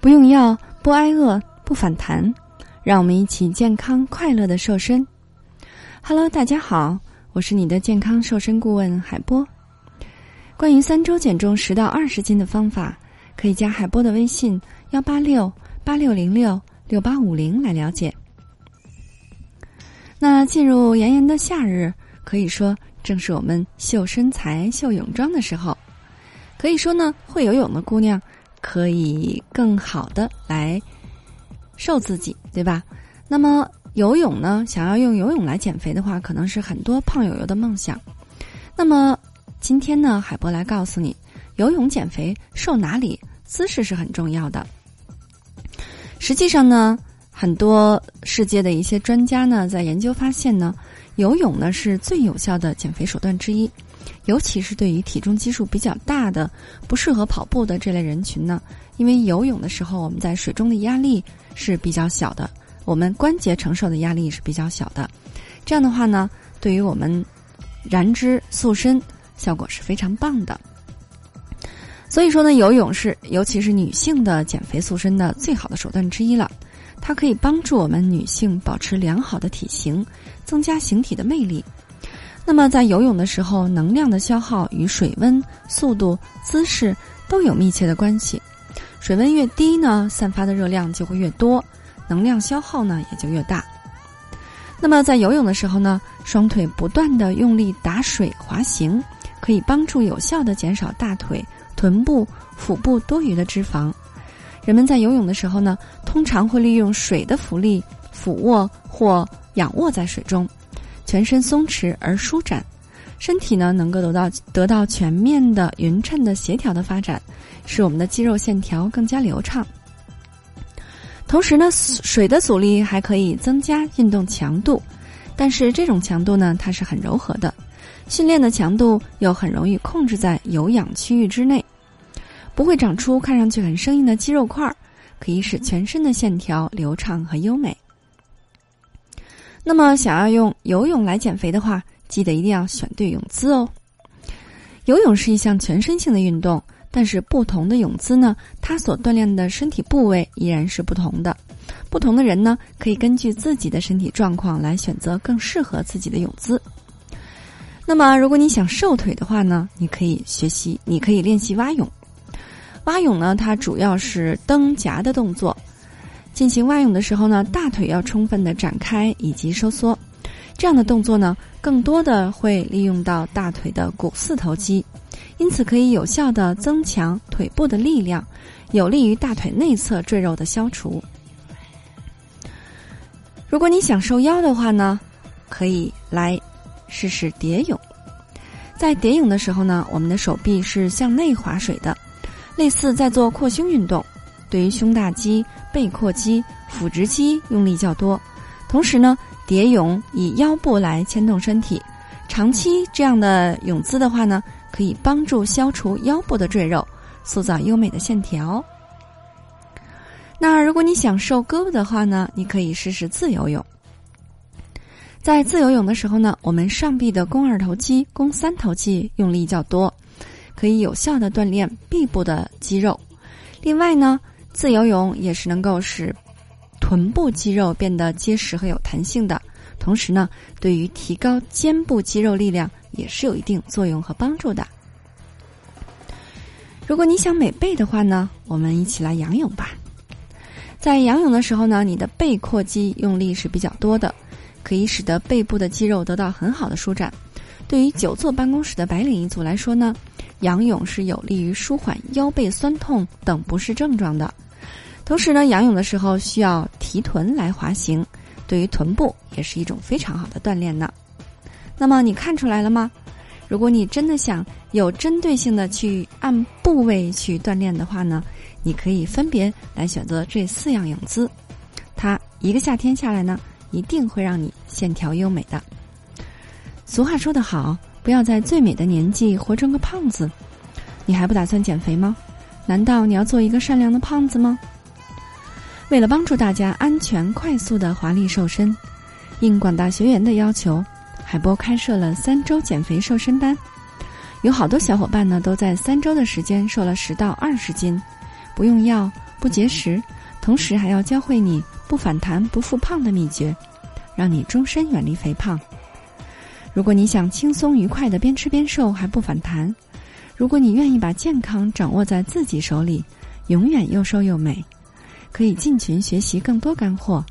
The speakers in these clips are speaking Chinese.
不用药，不挨饿，不反弹，让我们一起健康快乐的瘦身。Hello，大家好，我是你的健康瘦身顾问海波。关于三周减重十到二十斤的方法，可以加海波的微信幺八六八六零六六八五零来了解。那进入炎炎的夏日，可以说正是我们秀身材、秀泳装的时候。可以说呢，会游泳的姑娘。可以更好的来瘦自己，对吧？那么游泳呢？想要用游泳来减肥的话，可能是很多胖友友的梦想。那么今天呢，海波来告诉你，游泳减肥瘦哪里？姿势是很重要的。实际上呢，很多世界的一些专家呢，在研究发现呢，游泳呢是最有效的减肥手段之一。尤其是对于体重基数比较大的、不适合跑步的这类人群呢，因为游泳的时候我们在水中的压力是比较小的，我们关节承受的压力是比较小的，这样的话呢，对于我们燃脂塑身效果是非常棒的。所以说呢，游泳是尤其是女性的减肥塑身的最好的手段之一了，它可以帮助我们女性保持良好的体型，增加形体的魅力。那么，在游泳的时候，能量的消耗与水温、速度、姿势都有密切的关系。水温越低呢，散发的热量就会越多，能量消耗呢也就越大。那么，在游泳的时候呢，双腿不断的用力打水滑行，可以帮助有效的减少大腿、臀部、腹部多余的脂肪。人们在游泳的时候呢，通常会利用水的浮力俯卧或仰卧在水中。全身松弛而舒展，身体呢能够得到得到全面的匀称的协调的发展，使我们的肌肉线条更加流畅。同时呢，水的阻力还可以增加运动强度，但是这种强度呢它是很柔和的，训练的强度又很容易控制在有氧区域之内，不会长出看上去很生硬的肌肉块儿，可以使全身的线条流畅和优美。那么，想要用游泳来减肥的话，记得一定要选对泳姿哦。游泳是一项全身性的运动，但是不同的泳姿呢，它所锻炼的身体部位依然是不同的。不同的人呢，可以根据自己的身体状况来选择更适合自己的泳姿。那么，如果你想瘦腿的话呢，你可以学习，你可以练习蛙泳。蛙泳呢，它主要是蹬夹的动作。进行蛙泳的时候呢，大腿要充分的展开以及收缩，这样的动作呢，更多的会利用到大腿的股四头肌，因此可以有效的增强腿部的力量，有利于大腿内侧赘肉的消除。如果你想瘦腰的话呢，可以来试试蝶泳。在蝶泳的时候呢，我们的手臂是向内划水的，类似在做扩胸运动。对于胸大肌、背阔肌、腹直肌用力较多，同时呢，蝶泳以腰部来牵动身体，长期这样的泳姿的话呢，可以帮助消除腰部的赘肉，塑造优美的线条。那如果你想瘦胳膊的话呢，你可以试试自由泳。在自由泳的时候呢，我们上臂的肱二头肌、肱三头肌用力较多，可以有效的锻炼臂部的肌肉。另外呢。自由泳也是能够使臀部肌肉变得结实和有弹性的，同时呢，对于提高肩部肌肉力量也是有一定作用和帮助的。如果你想美背的话呢，我们一起来仰泳吧。在仰泳的时候呢，你的背阔肌用力是比较多的，可以使得背部的肌肉得到很好的舒展。对于久坐办公室的白领一族来说呢，仰泳是有利于舒缓腰背酸痛等不适症状的。同时呢，仰泳的时候需要提臀来滑行，对于臀部也是一种非常好的锻炼呢。那么你看出来了吗？如果你真的想有针对性的去按部位去锻炼的话呢，你可以分别来选择这四样泳姿，它一个夏天下来呢，一定会让你线条优美的。俗话说得好，不要在最美的年纪活成个胖子。你还不打算减肥吗？难道你要做一个善良的胖子吗？为了帮助大家安全快速的华丽瘦身，应广大学员的要求，海波开设了三周减肥瘦身班。有好多小伙伴呢，都在三周的时间瘦了十到二十斤，不用药，不节食，同时还要教会你不反弹、不复胖的秘诀，让你终身远离肥胖。如果你想轻松愉快的边吃边瘦还不反弹，如果你愿意把健康掌握在自己手里，永远又瘦又美，可以进群学习更多干货。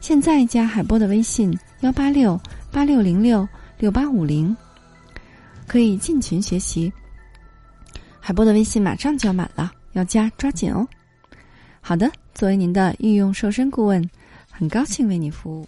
现在加海波的微信幺八六八六零六六八五零，可以进群学习。海波的微信马上就要满了，要加抓紧哦。好的，作为您的御用瘦身顾问，很高兴为您服务。